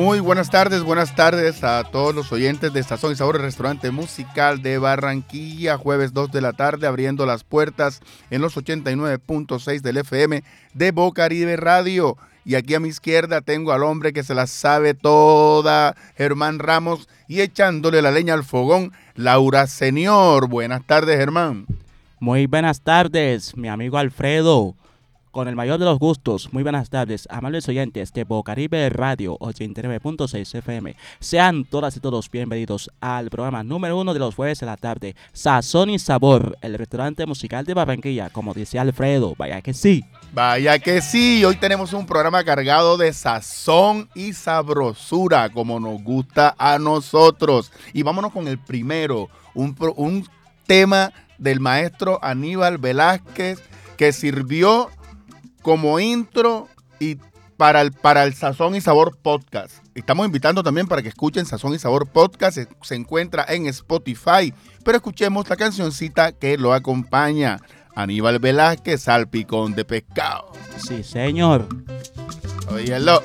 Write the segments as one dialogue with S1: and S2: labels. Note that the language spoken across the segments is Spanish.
S1: Muy buenas tardes, buenas tardes a todos los oyentes de Sazón y Sabor, restaurante musical de Barranquilla, jueves 2 de la tarde, abriendo las puertas en los 89.6 del FM de Bocaribe Radio. Y aquí a mi izquierda tengo al hombre que se la sabe toda, Germán Ramos, y echándole la leña al fogón, Laura Señor. Buenas tardes, Germán.
S2: Muy buenas tardes, mi amigo Alfredo. Con el mayor de los gustos, muy buenas tardes, amables oyentes de Bocaribe Radio 89.6 FM. Sean todas y todos bienvenidos al programa número uno de los jueves de la tarde, Sazón y Sabor, el restaurante musical de Barranquilla, como dice Alfredo, vaya que sí.
S1: Vaya que sí, hoy tenemos un programa cargado de sazón y sabrosura, como nos gusta a nosotros. Y vámonos con el primero, un, un tema del maestro Aníbal Velázquez que sirvió como intro y para el, para el Sazón y Sabor Podcast. Estamos invitando también para que escuchen Sazón y Sabor Podcast. Se, se encuentra en Spotify. Pero escuchemos la cancioncita que lo acompaña. Aníbal Velázquez, Salpicón de Pescado.
S2: Sí, señor.
S1: Óyelo.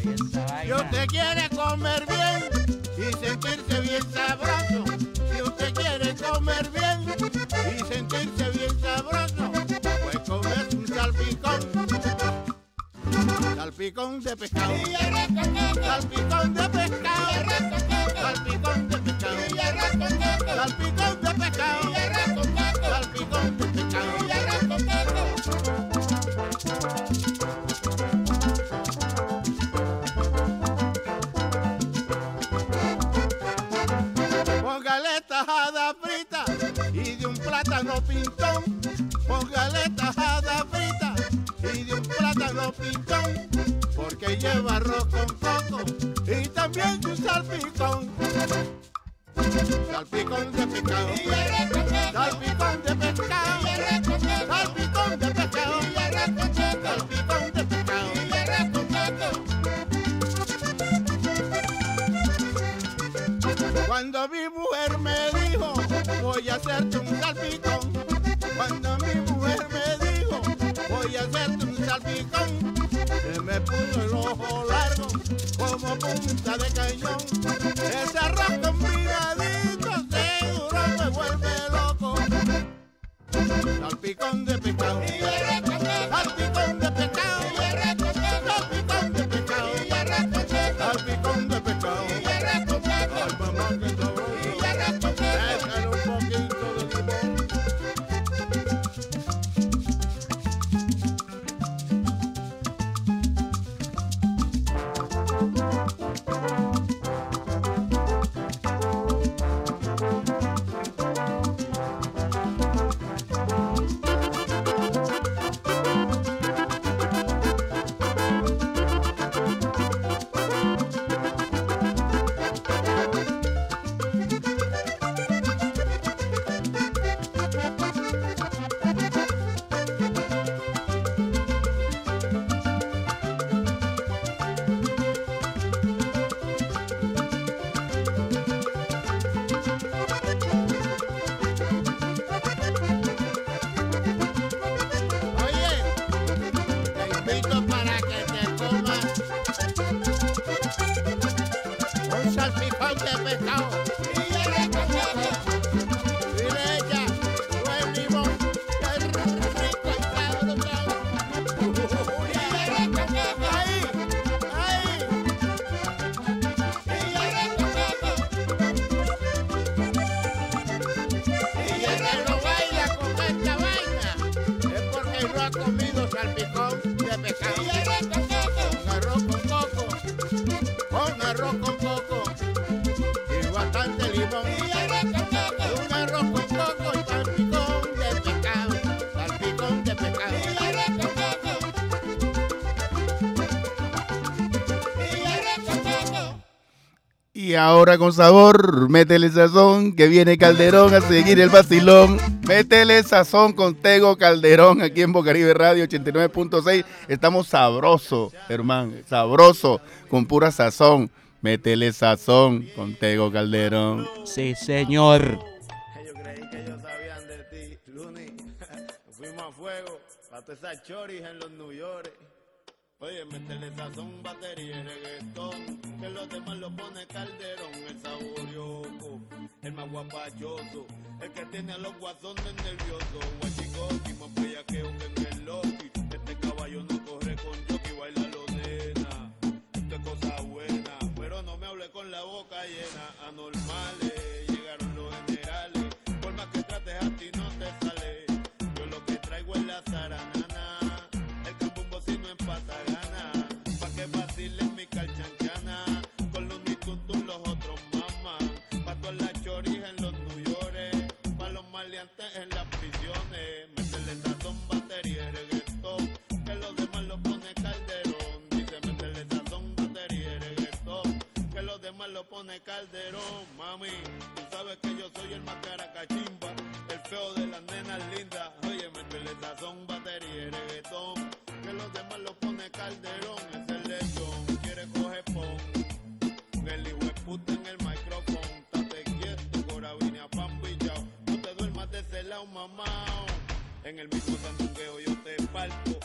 S3: Si usted quiere comer bien y sentirse bien sabroso, Salpicón de pescado. Salpicón de pescado. Salpicón de pescado. Salpicón
S1: ahora con sabor, métele sazón, que viene Calderón a seguir el vacilón. Métele sazón con Tego Calderón aquí en Bocaribe Radio 89.6. Estamos sabroso, hermano, sabroso, con pura sazón. Métele sazón con Tego Calderón.
S2: Sí, señor.
S3: Ellos creí que ellos sabían de ti, Looney. Fuimos a fuego para todas esas choris en los New York.
S4: Oye, meterle sazón, batería y reggaetón, que los demás lo pone calderón, el saborioco, el más guapachoso, el que tiene a los guasones nerviosos. Calderón, mami. Tú sabes que yo soy el más caracachimba, el feo de las nenas lindas. Oye, métele sazón, batería y reggaetón. Que los demás los pone Calderón, es el lechón. Quiere coger pon, el hijo puta en el micrófono. Estate quieto, cora vine a pan pillao. No te duermas de ese lado, mamao. En el mismo sandungueo yo te parto.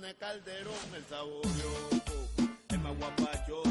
S4: Calderón el saboreó, el maguapacho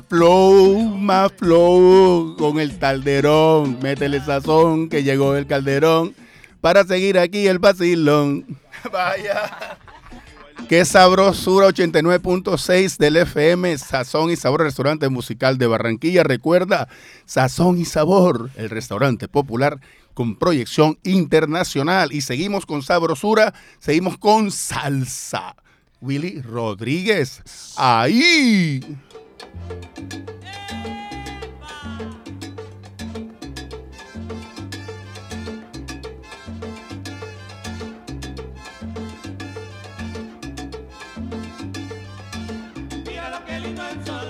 S4: Flow, más flow
S1: con el calderón. Métele sazón que llegó el calderón para seguir aquí el vacilón. Vaya. Qué sabrosura 89.6 del FM, Sazón y Sabor, restaurante musical de Barranquilla. Recuerda, Sazón y Sabor, el restaurante popular con proyección internacional. Y seguimos con sabrosura, seguimos con salsa. Willy Rodríguez, ahí.
S5: Mira lo que lindo el sol.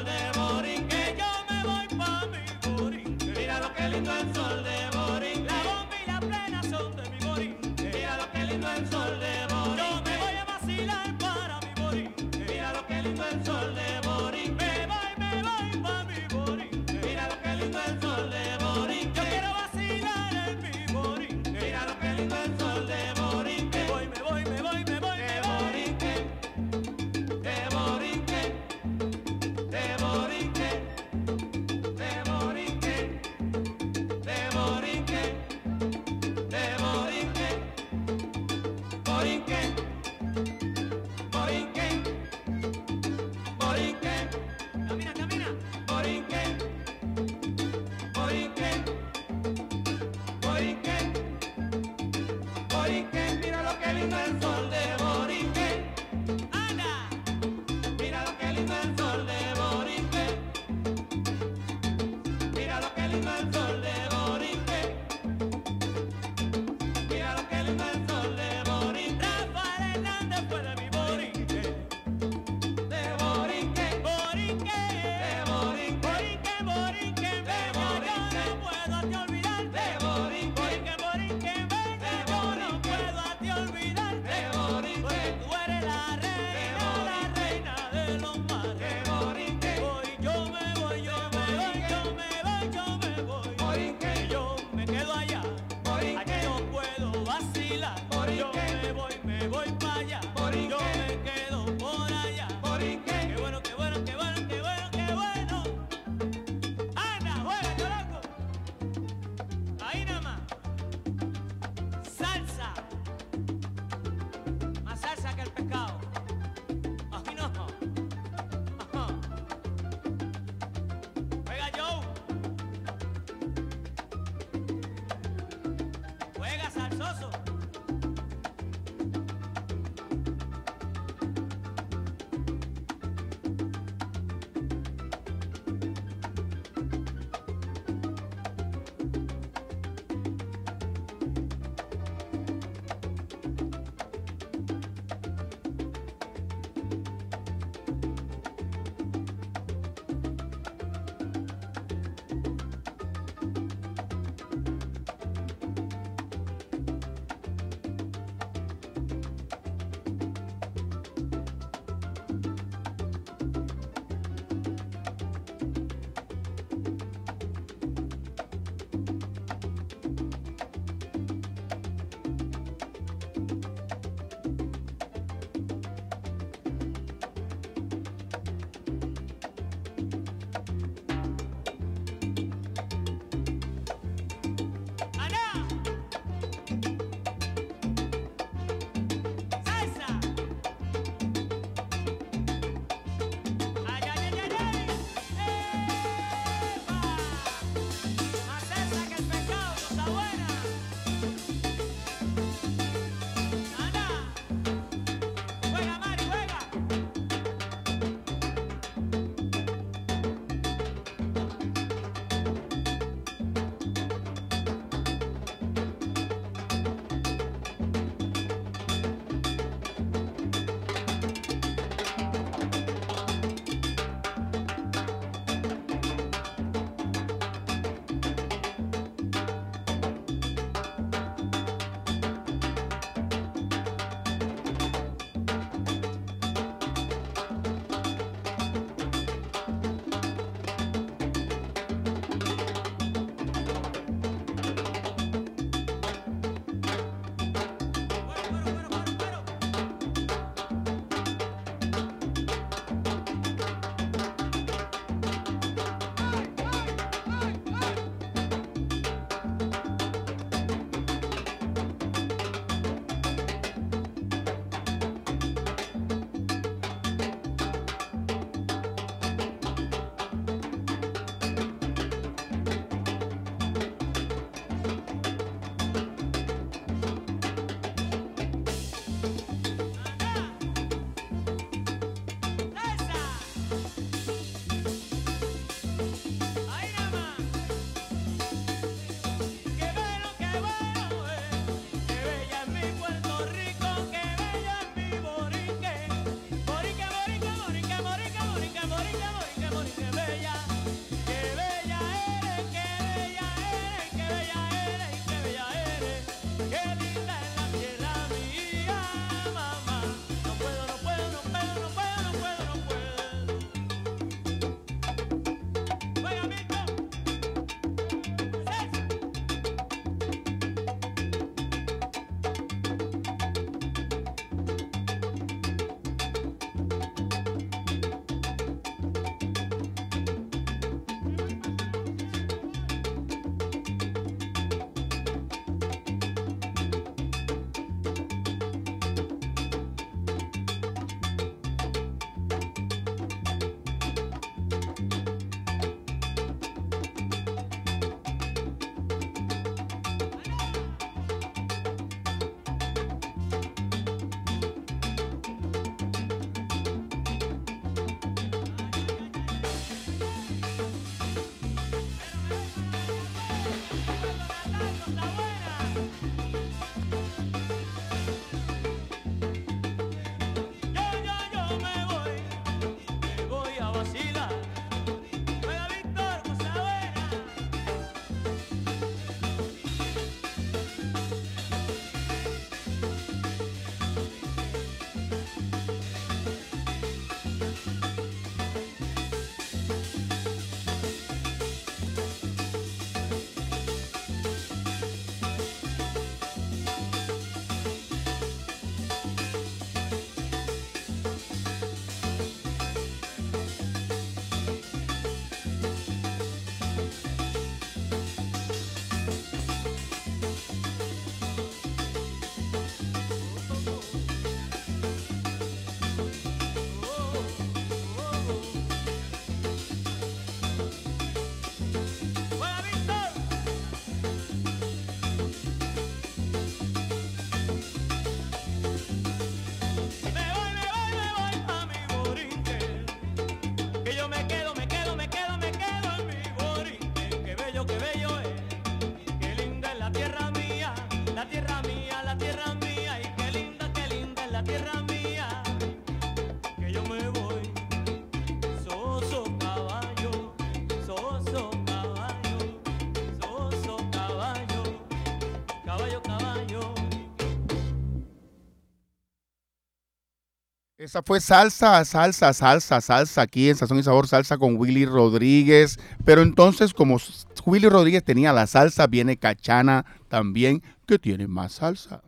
S6: Esa fue salsa, salsa, salsa, salsa aquí en Sazón y Sabor, salsa con Willy Rodríguez. Pero entonces, como Willy Rodríguez tenía la salsa, viene Cachana también, que tiene más salsa.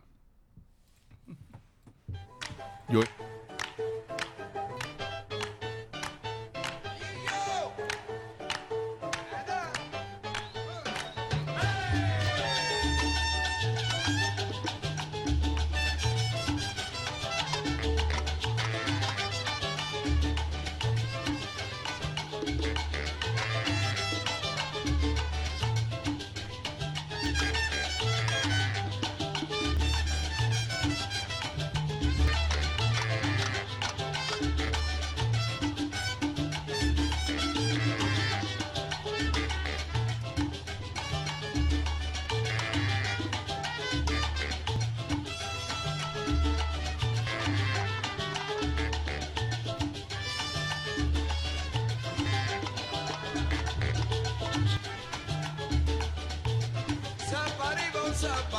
S6: Yo, up.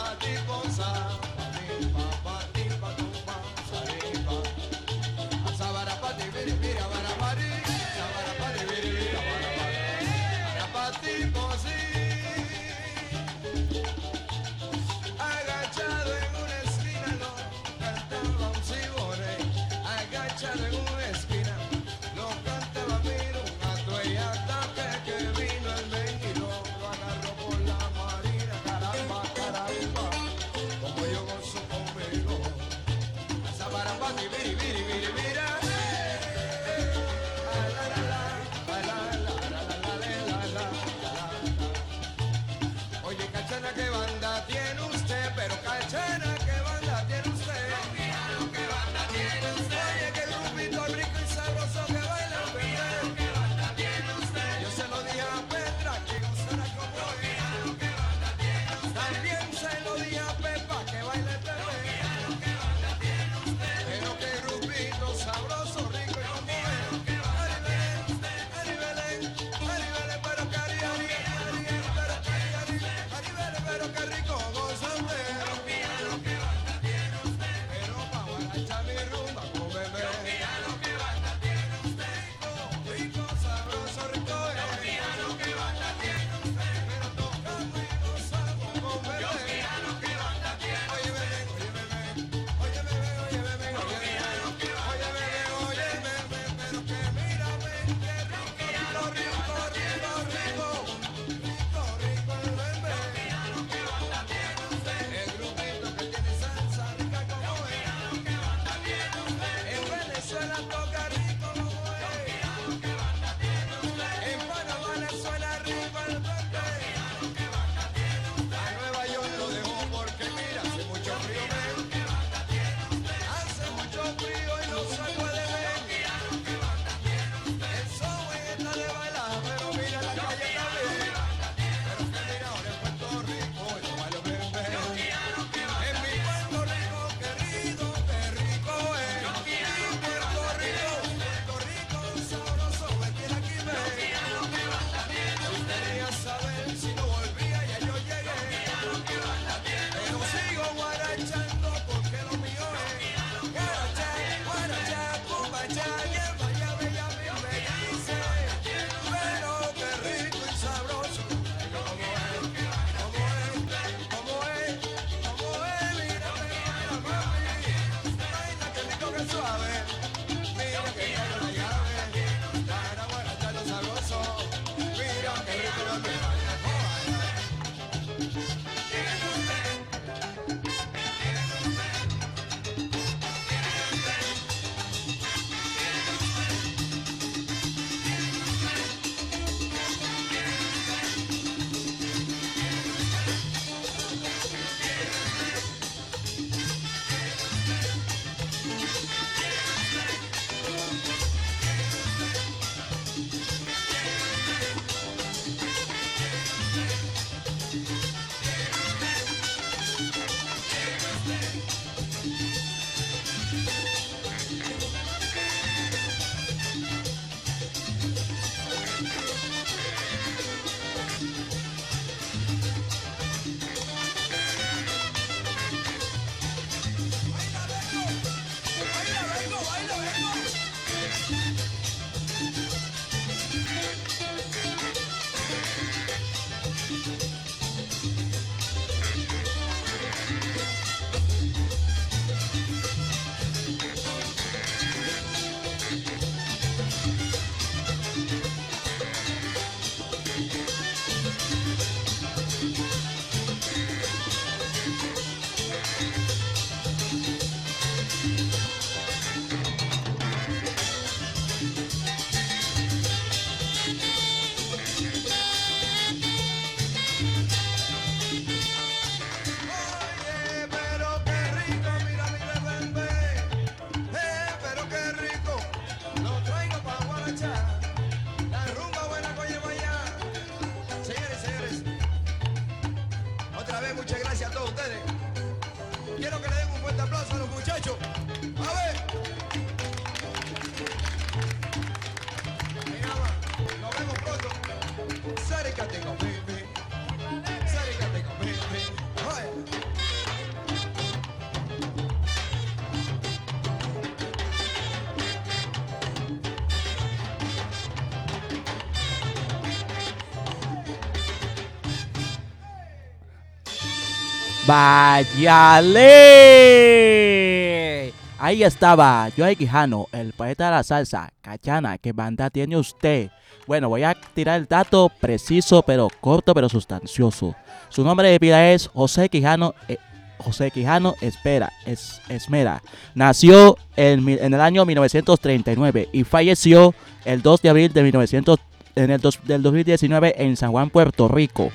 S2: ¡Váyale! Ahí estaba Joey Quijano, el poeta de la salsa. Cachana, ¿qué banda tiene usted? Bueno, voy a tirar el dato preciso, pero corto, pero sustancioso. Su nombre de pila es José Quijano. eh, José Quijano Espera, es, Esmera. Nació en, el año 1939 y falleció el 2 de abril de 1900, en el dos- del 2019 en San Juan, Puerto Rico.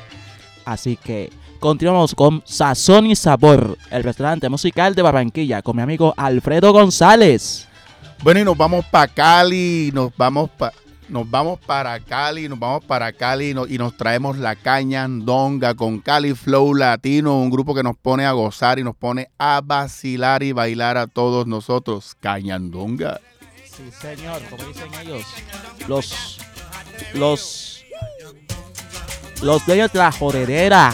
S2: Así que continuamos con Sazón y Sabor, el restaurante musical de Barranquilla, con mi amigo Alfredo González.
S1: Bueno, y nos vamos para Cali, nos vamos pa- nos vamos para Cali, nos vamos para Cali y nos traemos la cañandonga con Cali Flow Latino, un grupo que nos pone a gozar y nos pone a vacilar y bailar a todos nosotros. Cañandonga.
S2: Sí, señor, como dicen ellos. Los. Los. Los dueños de la jodedera.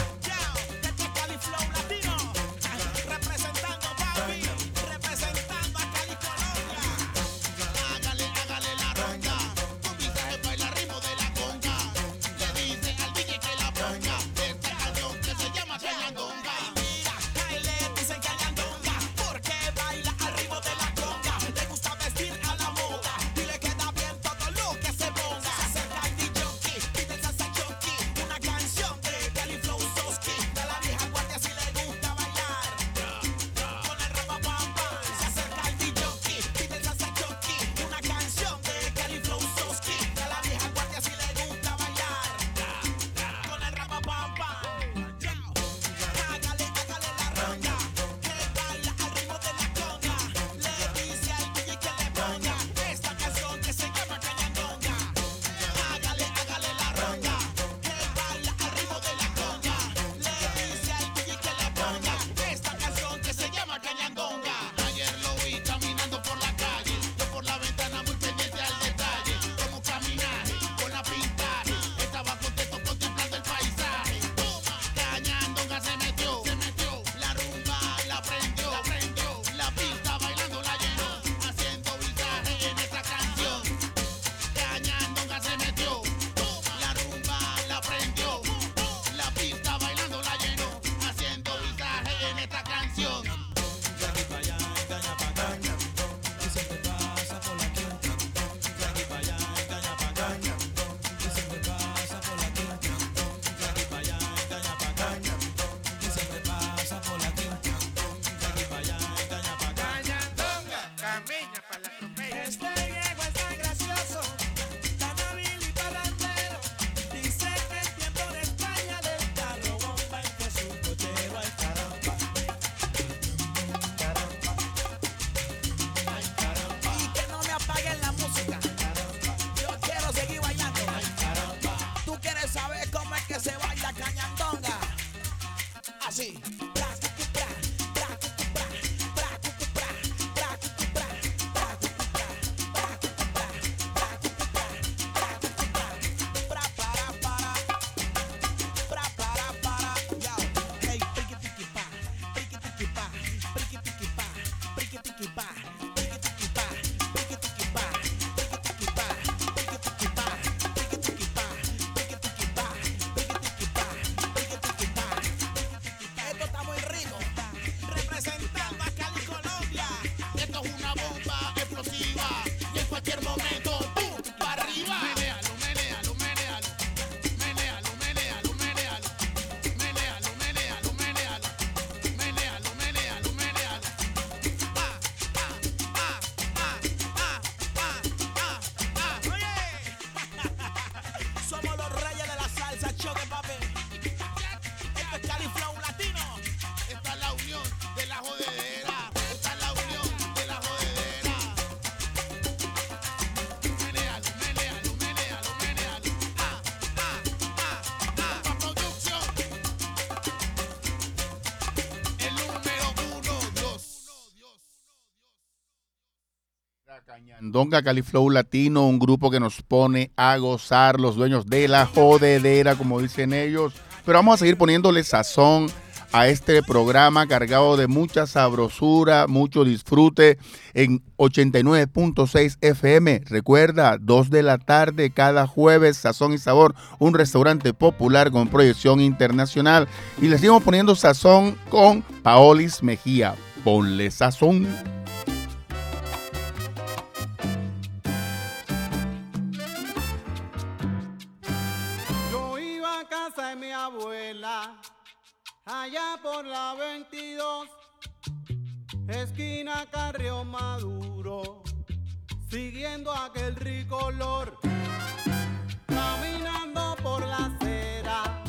S3: El número uno, Dios.
S1: La caña Donga Califlow Latino, un grupo que nos pone a gozar, los dueños de la jodedera, como dicen ellos. Pero vamos a seguir poniéndole sazón a este programa cargado de mucha sabrosura, mucho disfrute en 89.6 FM. Recuerda, 2 de la tarde cada jueves, Sazón y Sabor, un restaurante popular con proyección internacional. Y le seguimos poniendo sazón con Paolis Mejía. Ponle sazón.
S7: Abuela, allá por la 22, esquina Carrio Maduro, siguiendo aquel rico olor, caminando por la acera,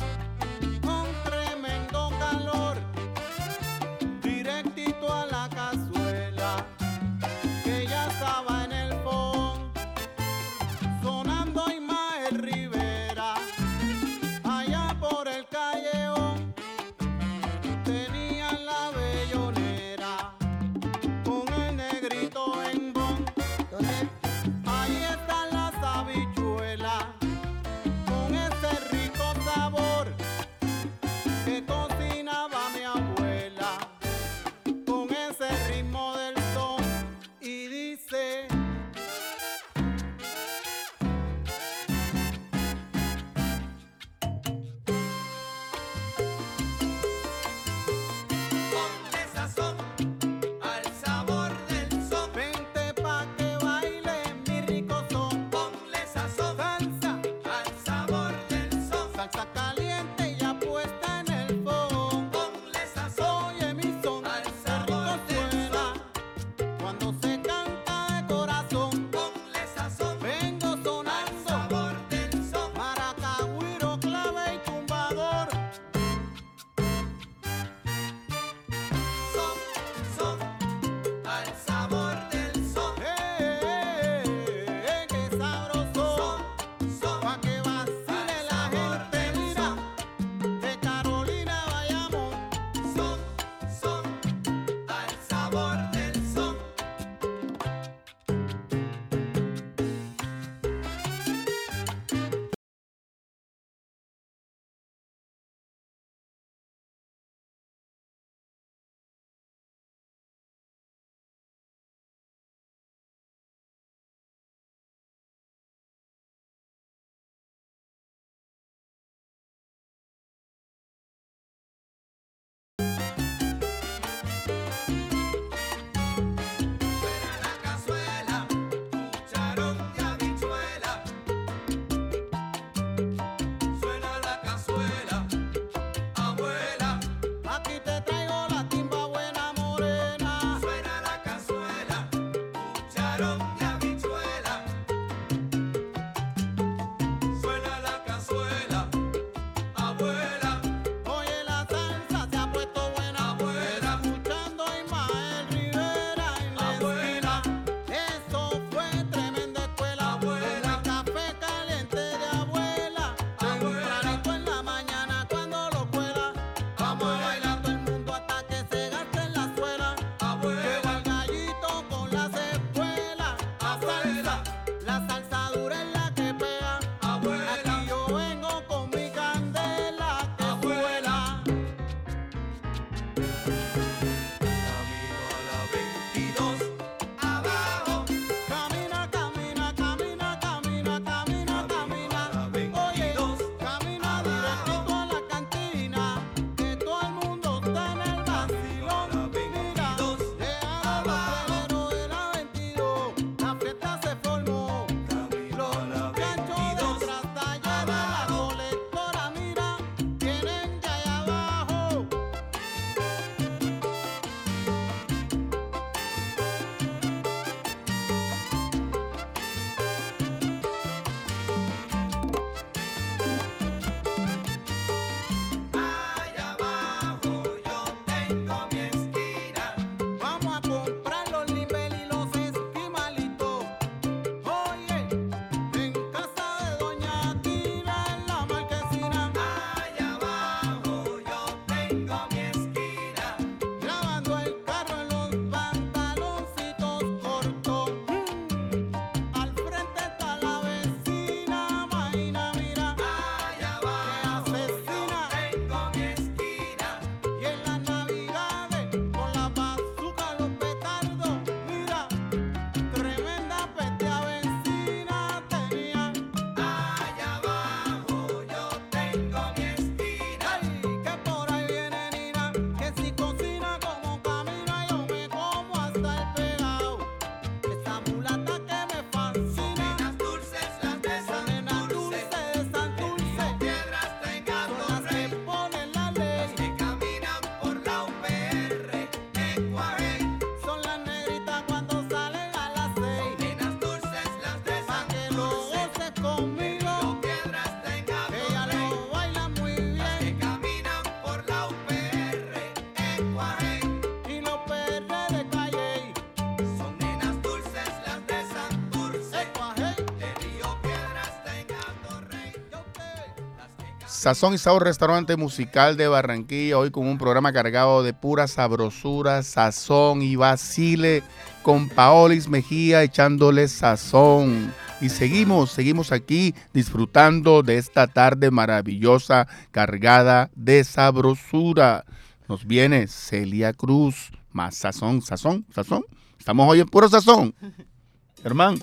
S1: Sazón y Sabor Restaurante Musical de Barranquilla, hoy con un programa cargado de pura sabrosura, sazón y vacile, con Paolis Mejía echándole sazón. Y seguimos, seguimos aquí disfrutando de esta tarde maravillosa, cargada de sabrosura. Nos viene Celia Cruz, más sazón, sazón, sazón. Estamos hoy en puro sazón. Hermano.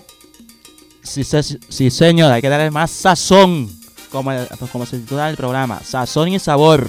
S5: Sí, sí, sí, señor, hay que darle más sazón como, como se titula el programa, Sazón y Sabor.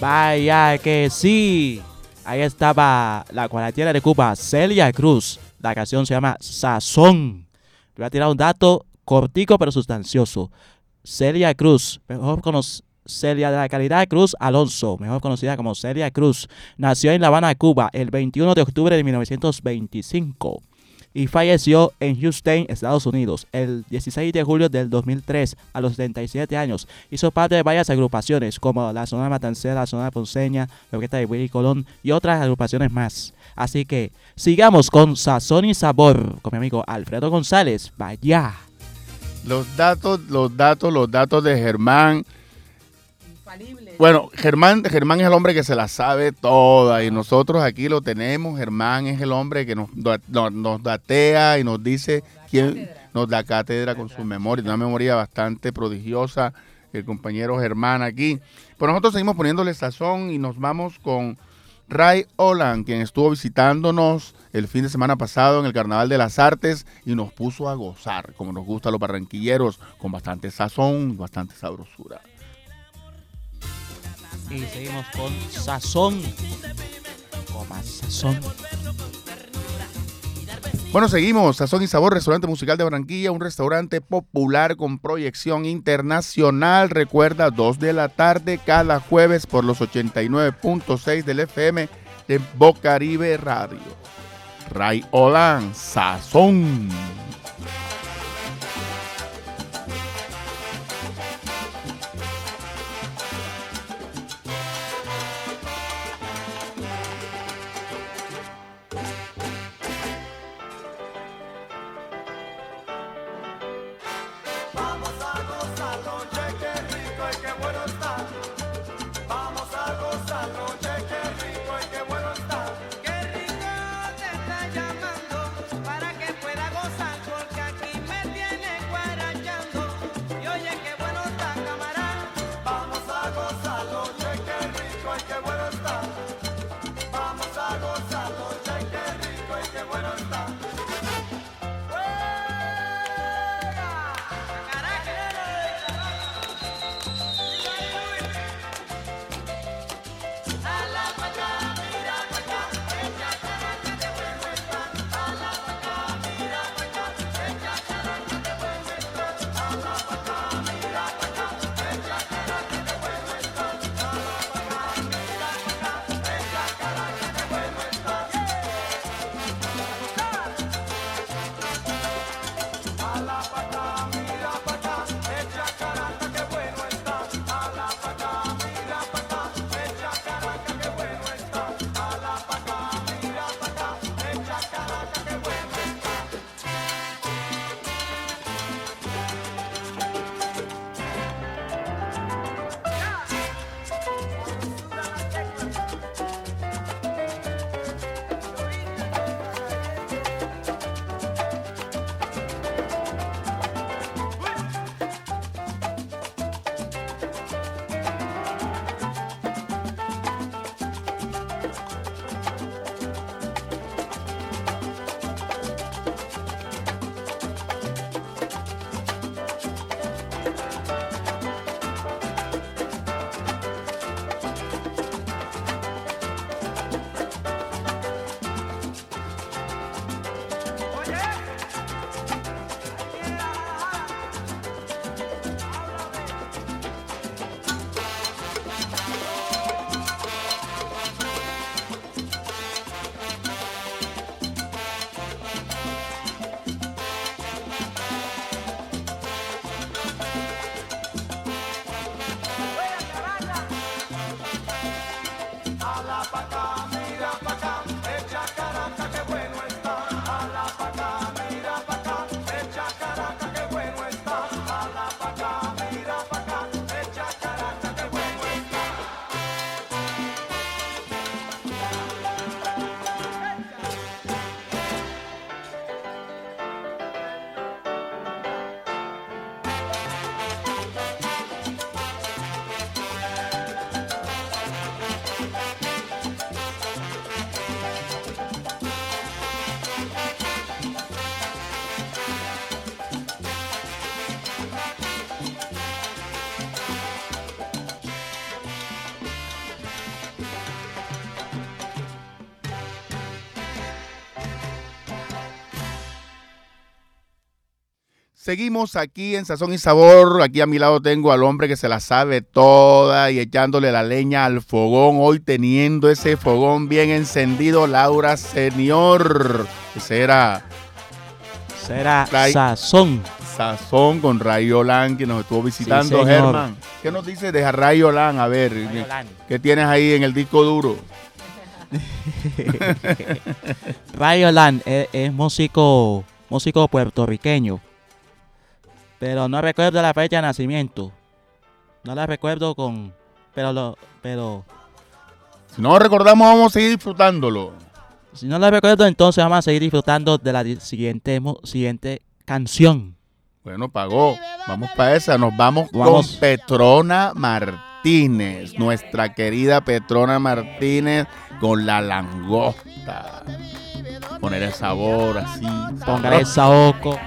S8: Vaya que sí. Ahí estaba la cuaratiera de Cuba, Celia Cruz. La canción se llama Sazón. Le voy a tirar un dato cortico pero sustancioso. Celia Cruz, mejor conocida. Celia de la Calidad Cruz Alonso, mejor conocida como Celia Cruz, nació en La Habana, Cuba, el 21 de octubre de 1925 y falleció en Houston, Estados Unidos, el 16 de julio del 2003 a los 77 años. Hizo parte de varias agrupaciones como la Zona Matancera, la Zona Ponceña, la Orquesta de Willy Colón y otras agrupaciones más. Así que sigamos con Sazón y Sabor con mi amigo Alfredo González. Vaya.
S1: Los datos, los datos, los datos de Germán.
S9: Infalible.
S1: Bueno, Germán, Germán es el hombre que se la sabe toda y nosotros aquí lo tenemos. Germán es el hombre que nos, nos datea y nos dice quién nos da cátedra con su memoria, una memoria bastante prodigiosa. El compañero Germán aquí. Pero nosotros seguimos poniéndole sazón y nos vamos con Ray Olan, quien estuvo visitándonos el fin de semana pasado en el Carnaval de las Artes y nos puso a gozar, como nos gusta a los barranquilleros, con bastante sazón, bastante sabrosura.
S8: Y seguimos con Sazón. Con más Sazón.
S1: Bueno, seguimos. Sazón y Sabor, restaurante musical de Barranquilla, un restaurante popular con proyección internacional. Recuerda, 2 de la tarde cada jueves por los 89.6 del FM de Bocaribe Radio. Ray Olan, Sazón. Seguimos aquí en Sazón y Sabor. Aquí a mi lado tengo al hombre que se la sabe toda y echándole la leña al fogón. Hoy teniendo ese fogón bien encendido, Laura Señor.
S10: Será.
S1: Será
S10: Sazón.
S1: Sazón con Rayolán que nos estuvo visitando, Germán. ¿Qué nos dice de Rayolán? A ver, ¿qué tienes ahí en el disco duro?
S10: Rayolán es, eh, es músico, músico puertorriqueño pero no recuerdo la fecha de nacimiento. No la recuerdo con. Pero lo. Pero.
S1: Si no recordamos, vamos a seguir disfrutándolo.
S10: Si no la recuerdo, entonces vamos a seguir disfrutando de la siguiente, siguiente canción.
S1: Bueno, pagó. Vamos para esa. Nos vamos,
S10: vamos,
S1: con Petrona Martínez. Nuestra querida Petrona Martínez con la langosta. Poner el sabor así.
S10: Poner el saoco.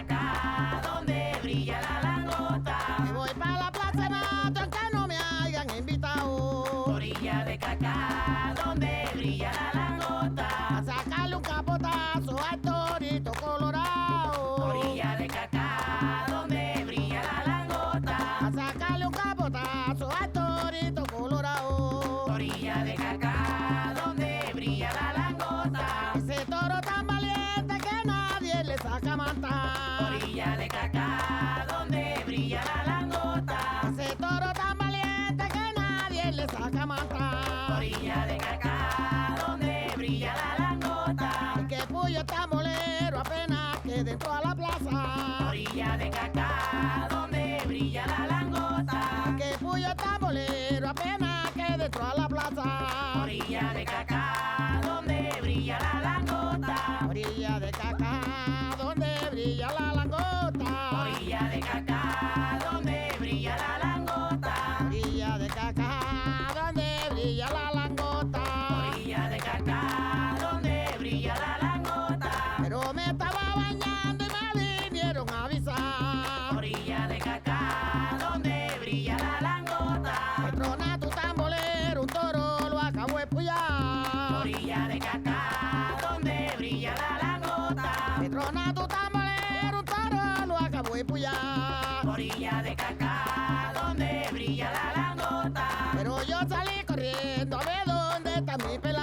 S11: salí corriendo, a ver dónde está mi pelota.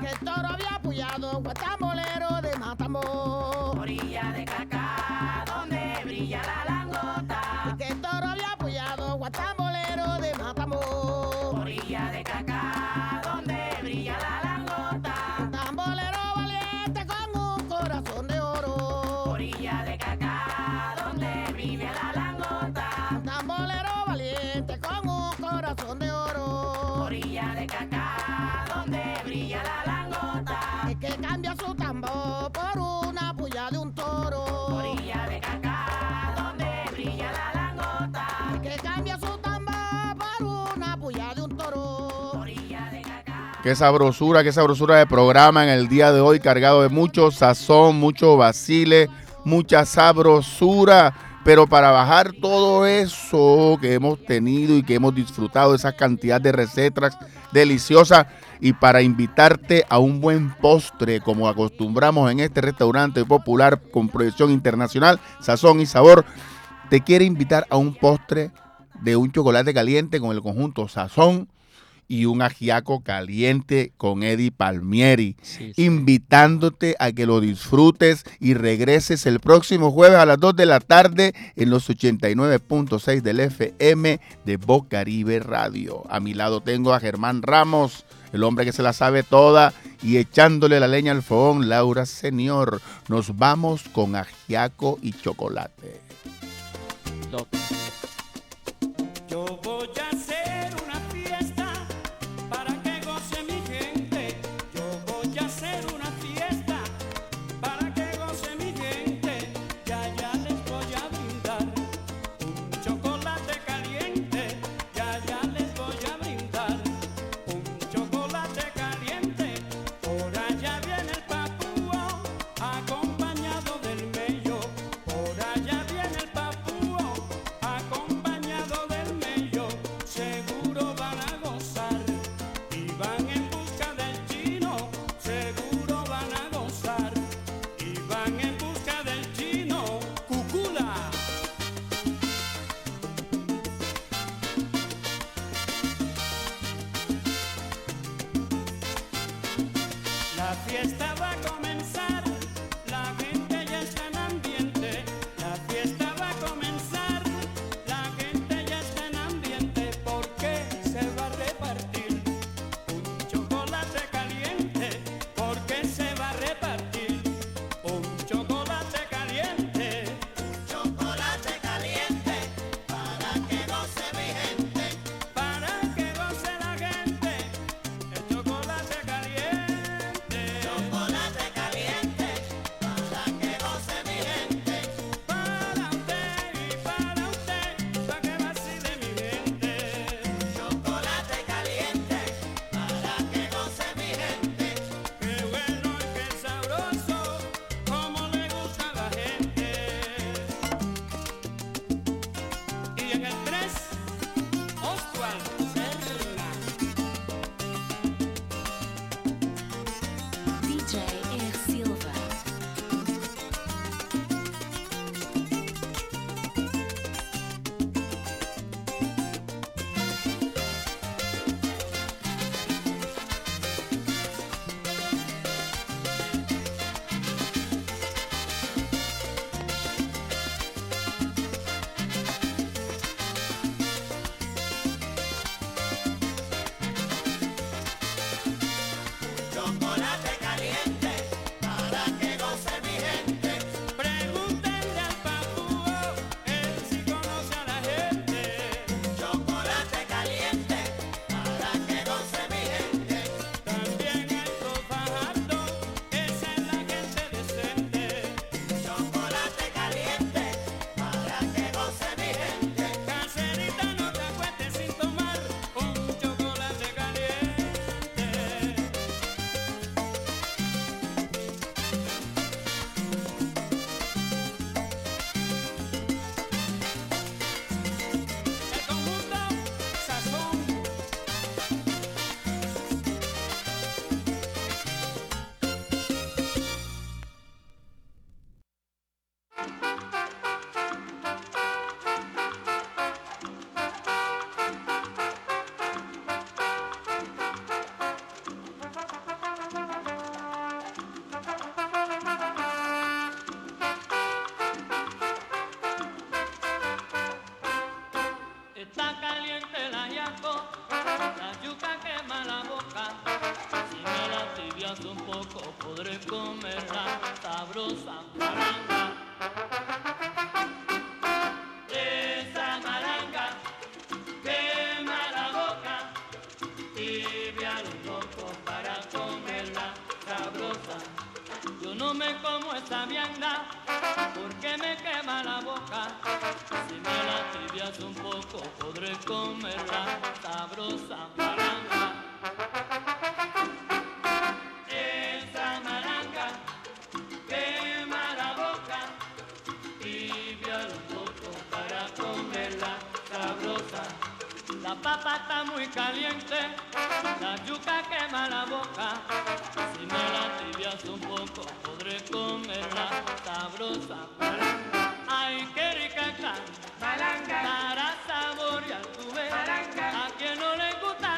S11: que el toro había apoyado. Guatamo
S7: Qué sabrosura, qué sabrosura de programa en el día de hoy, cargado de mucho sazón, mucho vacile, mucha sabrosura. Pero para bajar todo eso que hemos tenido y que hemos disfrutado, esa cantidad de recetas deliciosas, y para invitarte a un buen postre, como acostumbramos en este restaurante popular con proyección internacional, Sazón y Sabor, te quiere invitar a un postre de un chocolate caliente con el conjunto Sazón y un ajiaco caliente con Eddie Palmieri,
S8: Sí, sí.
S7: invitándote a que lo disfrutes y regreses el próximo jueves a las 2 de la tarde en los 89.6 del FM de Bocaribe Radio. A mi lado tengo a Germán Ramos, el hombre que se la sabe toda, y echándole la leña al fogón, Laura Señor. Nos vamos con ajiaco y chocolate.
S5: Está caliente la yaco, la yuca quema la boca. Si me la tibias un poco, podré comerla sabrosa malanga. Porque me quema la boca. Si me la tibias un poco, podré comerla sabrosa malanga. pata muy caliente, la yuca quema la boca. Si me la tibias un poco, podré comerla sabrosa. Ay, qué rica está, para saborear tu vez. A quien no le gusta